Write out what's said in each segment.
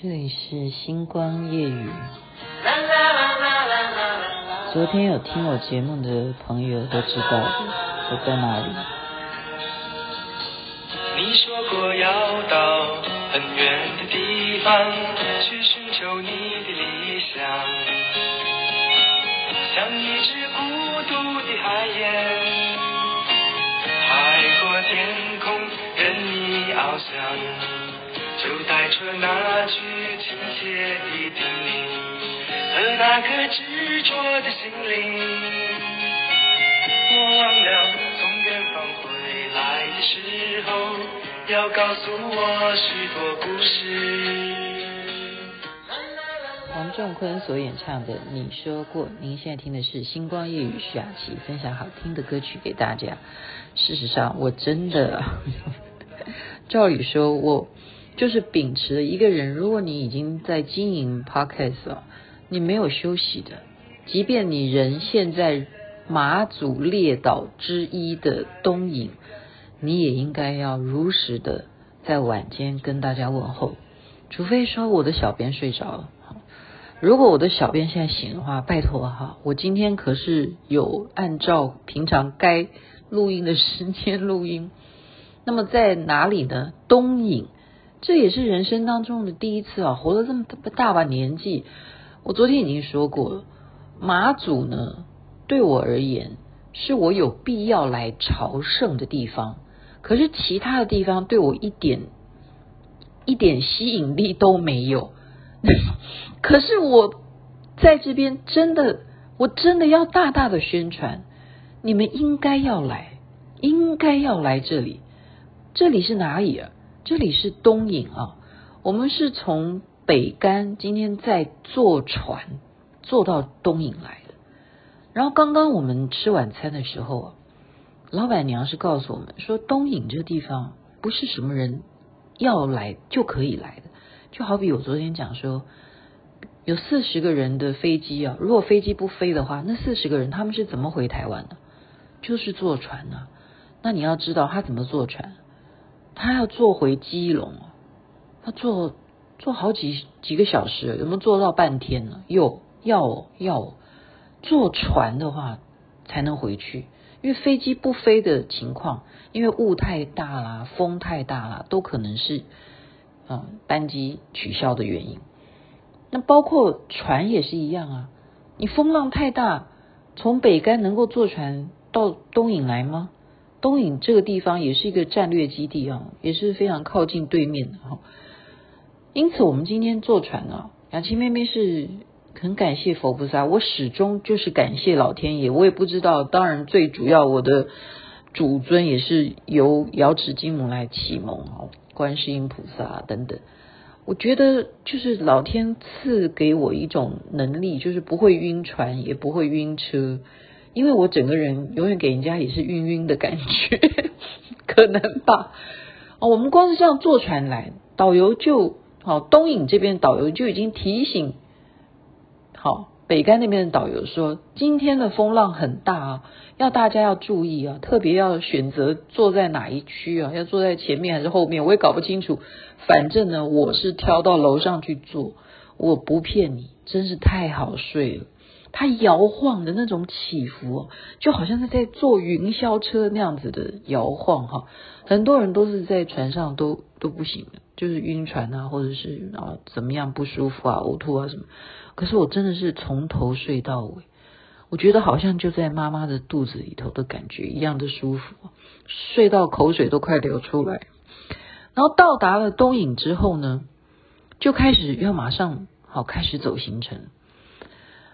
这里是星光夜雨。昨天有听我节目的朋友都知道我在哪里。你说过要到很远的地方去寻求你的理想，像一只孤独的海燕，海阔天空任你翱翔。就带着那句亲切的叮咛和那颗执着的心灵，我忘了从远方回来的时候要告诉我许多故事。黄仲坤所演唱的《你说过》，您现在听的是星光夜语徐雅琪分享好听的歌曲给大家。事实上，我真的，照理说我。就是秉持一个人，如果你已经在经营 Podcast 了，你没有休息的，即便你人现在马祖列岛之一的东引，你也应该要如实的在晚间跟大家问候，除非说我的小编睡着了。如果我的小编现在醒的话，拜托哈，我今天可是有按照平常该录音的时间录音。那么在哪里呢？东引。这也是人生当中的第一次啊！活了这么大把年纪，我昨天已经说过了，马祖呢，对我而言是我有必要来朝圣的地方。可是其他的地方对我一点一点吸引力都没有。可是我在这边真的，我真的要大大的宣传，你们应该要来，应该要来这里。这里是哪里啊？这里是东引啊，我们是从北竿今天在坐船坐到东引来的。然后刚刚我们吃晚餐的时候啊，老板娘是告诉我们说，东引这个地方不是什么人要来就可以来的。就好比我昨天讲说，有四十个人的飞机啊，如果飞机不飞的话，那四十个人他们是怎么回台湾的？就是坐船啊。那你要知道他怎么坐船。他要坐回基隆，他坐坐好几几个小时，有没有坐到半天呢？有，要要坐船的话才能回去，因为飞机不飞的情况，因为雾太大啦，风太大啦，都可能是嗯班机取消的原因。那包括船也是一样啊，你风浪太大，从北竿能够坐船到东引来吗？东引这个地方也是一个战略基地啊，也是非常靠近对面的哈。因此，我们今天坐船啊，雅琪妹妹是很感谢佛菩萨，我始终就是感谢老天爷。我也不知道，当然最主要我的主尊也是由瑶池金母来启蒙啊，观世音菩萨等等。我觉得就是老天赐给我一种能力，就是不会晕船，也不会晕车。因为我整个人永远给人家也是晕晕的感觉，可能吧。哦，我们光是这样坐船来，导游就好，东引这边导游就已经提醒，好，北竿那边的导游说，今天的风浪很大啊，要大家要注意啊，特别要选择坐在哪一区啊，要坐在前面还是后面，我也搞不清楚。反正呢，我是挑到楼上去坐，我不骗你，真是太好睡了。它摇晃的那种起伏，就好像是在坐云霄车那样子的摇晃哈。很多人都是在船上都都不行，就是晕船啊，或者是啊怎么样不舒服啊、呕吐啊什么。可是我真的是从头睡到尾，我觉得好像就在妈妈的肚子里头的感觉一样的舒服，睡到口水都快流出来。然后到达了东影之后呢，就开始要马上好开始走行程。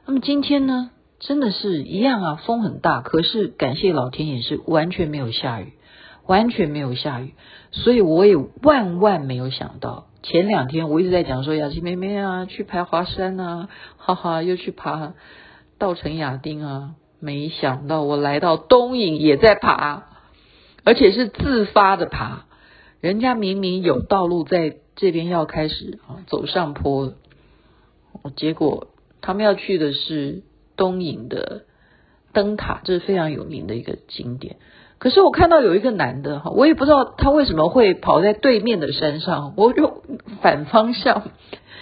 那么今天呢，真的是一样啊，风很大，可是感谢老天爷是完全没有下雨，完全没有下雨，所以我也万万没有想到，前两天我一直在讲说雅琪妹妹啊，去爬华山啊，哈哈，又去爬稻城亚丁啊，没想到我来到东引也在爬，而且是自发的爬，人家明明有道路在这边要开始啊走上坡了，结果。他们要去的是东引的灯塔，这是非常有名的一个景点。可是我看到有一个男的哈，我也不知道他为什么会跑在对面的山上，我就反方向，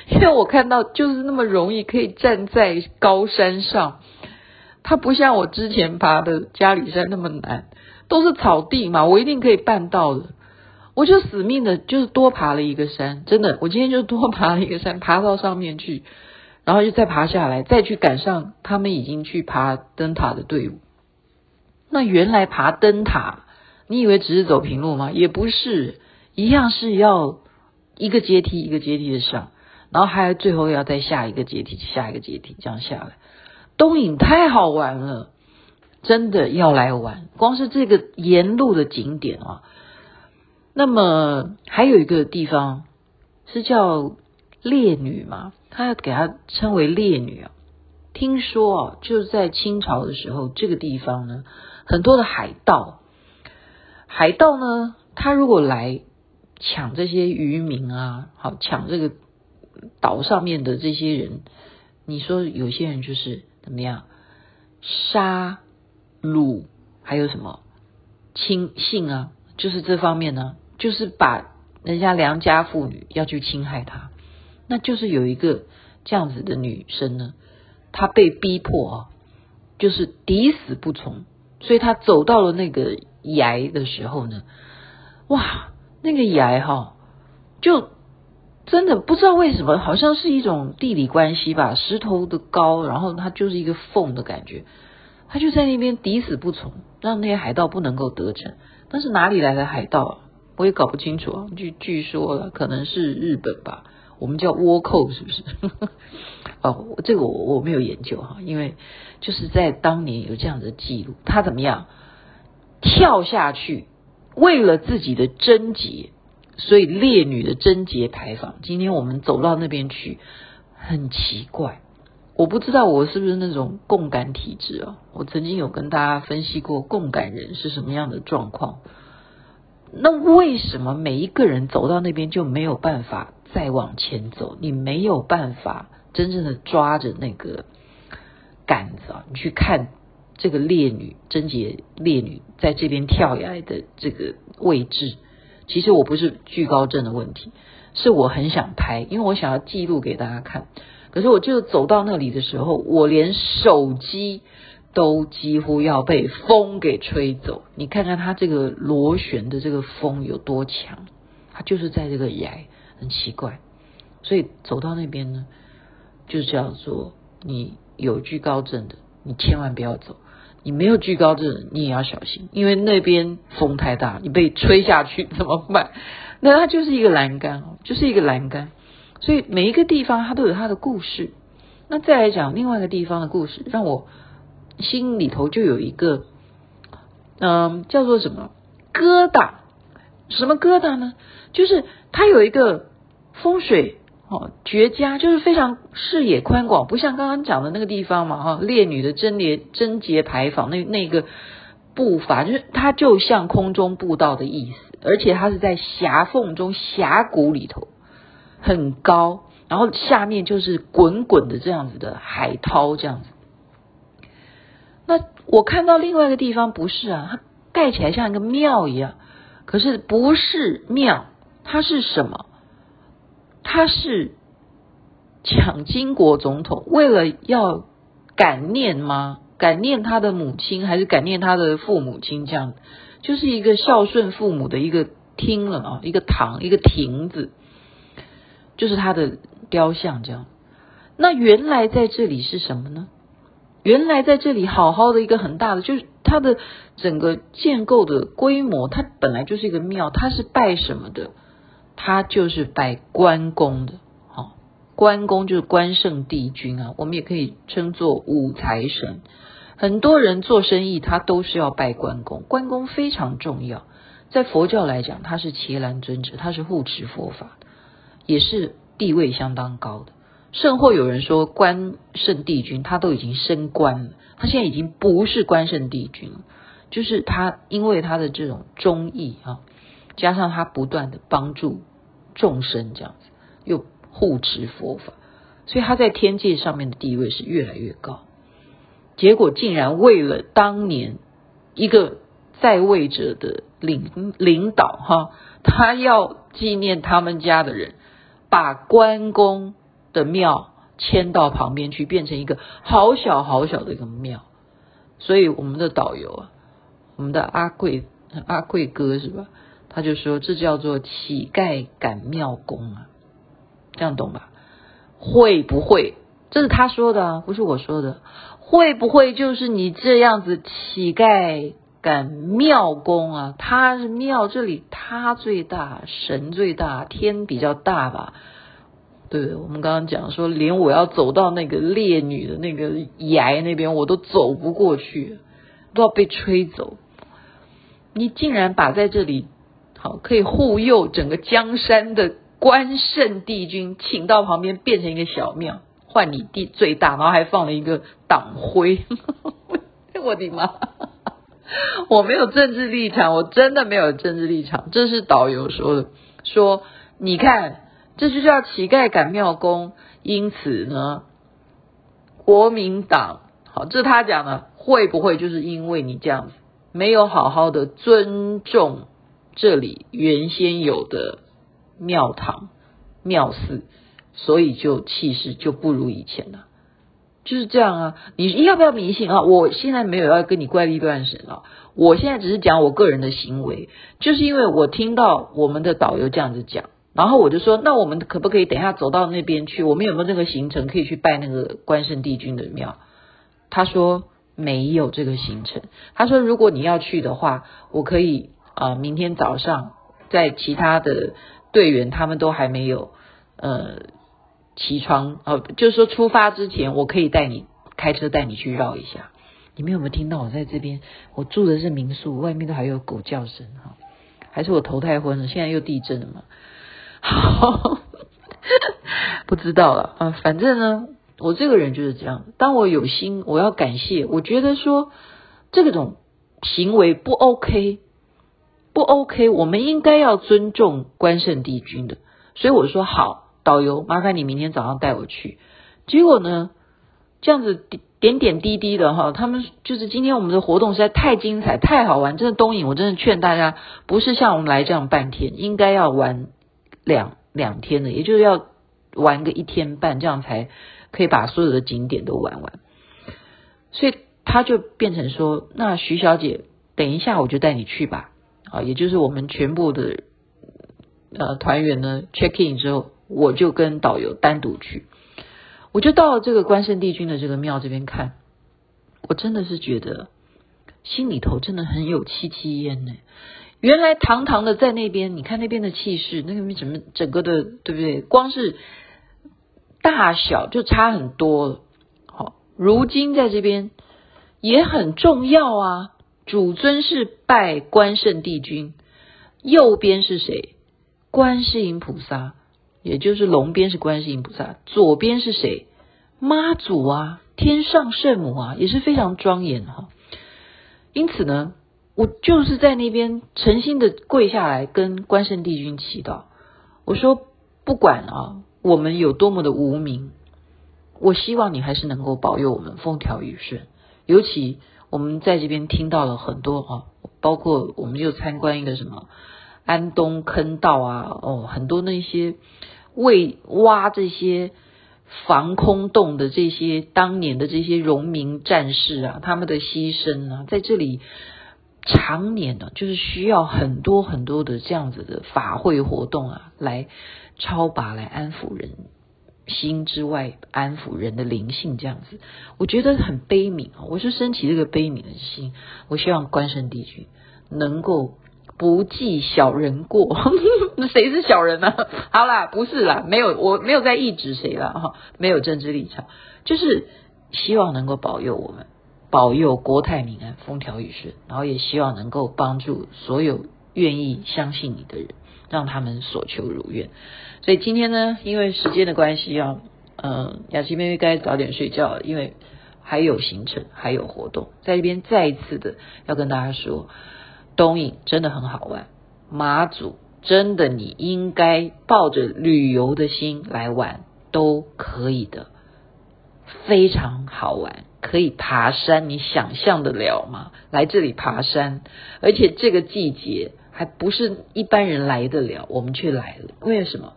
因为我看到就是那么容易可以站在高山上，他不像我之前爬的嘉里山那么难，都是草地嘛，我一定可以办到的。我就死命的，就是多爬了一个山，真的，我今天就多爬了一个山，爬到上面去，然后就再爬下来，再去赶上他们已经去爬灯塔的队伍。那原来爬灯塔，你以为只是走平路吗？也不是，一样是要一个阶梯一个阶梯的上，然后还最后要再下一个阶梯，下一个阶梯这样下来。东影太好玩了，真的要来玩。光是这个沿路的景点啊，那么还有一个地方是叫烈女嘛，他要给它称为烈女啊。听说啊，就是在清朝的时候，这个地方呢。很多的海盗，海盗呢，他如果来抢这些渔民啊，好抢这个岛上面的这些人，你说有些人就是怎么样杀掳，还有什么亲性啊，就是这方面呢，就是把人家良家妇女要去侵害他，那就是有一个这样子的女生呢，她被逼迫啊，就是抵死不从。所以她走到了那个崖的时候呢，哇，那个崖哈，就真的不知道为什么，好像是一种地理关系吧，石头的高，然后它就是一个缝的感觉，他就在那边抵死不从，让那些海盗不能够得逞。但是哪里来的海盗啊，我也搞不清楚啊。据据说了可能是日本吧。我们叫倭寇，是不是？哦，这个我我没有研究哈，因为就是在当年有这样的记录，他怎么样跳下去，为了自己的贞洁，所以烈女的贞节牌坊。今天我们走到那边去，很奇怪，我不知道我是不是那种共感体质啊？我曾经有跟大家分析过共感人是什么样的状况。那为什么每一个人走到那边就没有办法再往前走？你没有办法真正的抓着那个杆子啊！你去看这个烈女贞洁烈女在这边跳崖的这个位置，其实我不是惧高症的问题，是我很想拍，因为我想要记录给大家看。可是我就走到那里的时候，我连手机。都几乎要被风给吹走，你看看它这个螺旋的这个风有多强，它就是在这个崖，很奇怪，所以走到那边呢，就叫做你有惧高症的，你千万不要走；你没有惧高症，你也要小心，因为那边风太大，你被吹下去怎么办？那它就是一个栏杆哦，就是一个栏杆，所以每一个地方它都有它的故事。那再来讲另外一个地方的故事，让我。心里头就有一个，嗯，叫做什么疙瘩？什么疙瘩呢？就是它有一个风水哦绝佳，就是非常视野宽广，不像刚刚讲的那个地方嘛哈，烈女的贞节贞洁牌坊那那个步伐，就是它就像空中步道的意思，而且它是在狭缝中峡谷里头，很高，然后下面就是滚滚的这样子的海涛这样子。那我看到另外一个地方不是啊，它盖起来像一个庙一样，可是不是庙，它是什么？他是蒋经国总统为了要感念吗？感念他的母亲，还是感念他的父母亲？这样就是一个孝顺父母的一个厅了啊，一个堂，一个亭子，就是他的雕像这样。那原来在这里是什么呢？原来在这里好好的一个很大的，就是它的整个建构的规模，它本来就是一个庙，它是拜什么的？他就是拜关公的。好，关公就是关圣帝君啊，我们也可以称作五财神。很多人做生意，他都是要拜关公，关公非常重要。在佛教来讲，他是伽蓝尊者，他是护持佛法，也是地位相当高的。甚或有人说，关圣帝君他都已经升官了，他现在已经不是关圣帝君了，就是他因为他的这种忠义啊，加上他不断的帮助众生这样子，又护持佛法，所以他在天界上面的地位是越来越高。结果竟然为了当年一个在位者的领领导哈，他要纪念他们家的人，把关公的庙迁到旁边去，变成一个好小好小的一个庙。所以我们的导游啊，我们的阿贵阿贵哥是吧？他就说这叫做乞丐赶庙公啊，这样懂吧？会不会？这是他说的啊，不是我说的。会不会就是你这样子乞丐赶庙公啊？他是庙这里他最大，神最大，天比较大吧？对？我们刚刚讲说，连我要走到那个烈女的那个崖那边，我都走不过去，都要被吹走。你竟然把在这里好可以护佑整个江山的关圣帝君请到旁边，变成一个小庙。换你地最大，然后还放了一个党徽，我的妈！我没有政治立场，我真的没有政治立场，这是导游说的。说你看，这就叫乞丐赶庙公，因此呢，国民党好，这他讲的，会不会就是因为你这样子没有好好的尊重这里原先有的庙堂庙寺？所以就气势就不如以前了，就是这样啊！你要不要迷信啊？我现在没有要跟你怪力乱神啊，我现在只是讲我个人的行为，就是因为我听到我们的导游这样子讲，然后我就说，那我们可不可以等一下走到那边去？我们有没有这个行程可以去拜那个关圣帝君的庙？他说没有这个行程。他说如果你要去的话，我可以啊、明天早上在其他的队员他们都还没有呃。起床哦，就是说出发之前，我可以带你开车带你去绕一下。你们有没有听到我在这边？我住的是民宿，外面都还有狗叫声哈，还是我头太昏了？现在又地震了嘛？好，不知道了啊。反正呢，我这个人就是这样。当我有心，我要感谢。我觉得说这种行为不 OK，不 OK。我们应该要尊重关圣帝君的，所以我说好。导游，麻烦你明天早上带我去。结果呢，这样子点点滴滴的哈，他们就是今天我们的活动实在太精彩、太好玩。真的东影，我真的劝大家，不是像我们来这样半天，应该要玩两两天的，也就是要玩个一天半，这样才可以把所有的景点都玩完。所以他就变成说，那徐小姐，等一下我就带你去吧。啊，也就是我们全部的呃团员呢 check in 之后。我就跟导游单独去，我就到了这个关圣帝君的这个庙这边看，我真的是觉得心里头真的很有戚戚焉呢。原来堂堂的在那边，你看那边的气势，那个什么整个的，对不对？光是大小就差很多。好，如今在这边也很重要啊。主尊是拜关圣帝君，右边是谁？观世音菩萨。也就是龙边是观世音菩萨，左边是谁？妈祖啊，天上圣母啊，也是非常庄严哈。因此呢，我就是在那边诚心的跪下来跟关圣帝君祈祷。我说，不管啊，我们有多么的无名，我希望你还是能够保佑我们风调雨顺。尤其我们在这边听到了很多哈，包括我们就参观一个什么。安东坑道啊，哦，很多那些为挖这些防空洞的这些当年的这些荣民战士啊，他们的牺牲啊，在这里常年呢，就是需要很多很多的这样子的法会活动啊，来超拔、来安抚人心之外，安抚人的灵性，这样子，我觉得很悲悯啊。我是升起这个悲悯的心，我希望关圣帝君能够。不计小人过，那谁是小人呢？好啦，不是啦，没有，我没有在意指谁啦哈，没有政治立场，就是希望能够保佑我们，保佑国泰民安，风调雨顺，然后也希望能够帮助所有愿意相信你的人，让他们所求如愿。所以今天呢，因为时间的关系啊，嗯，雅琪妹妹该早点睡觉了，因为还有行程，还有活动，在这边再一次的要跟大家说。东影真的很好玩，马祖真的你应该抱着旅游的心来玩都可以的。非常好玩，可以爬山，你想象得了吗？来这里爬山，而且这个季节还不是一般人来得了，我们却来了。为什么？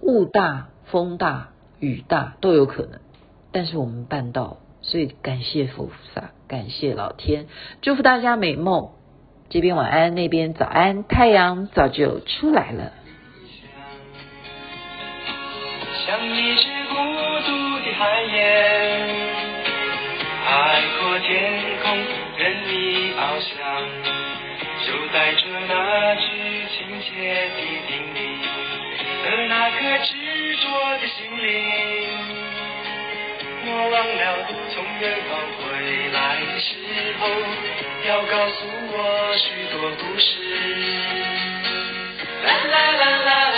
雾大、风大、雨大都有可能，但是我们办到，所以感谢佛菩萨，感谢老天，祝福大家美梦。这边晚安，那边早安，太阳早就出来了。像你是孤独的海燕，执着的心灵。我忘了从远方回来的时候，要告诉我许多故事。啦啦啦啦啦。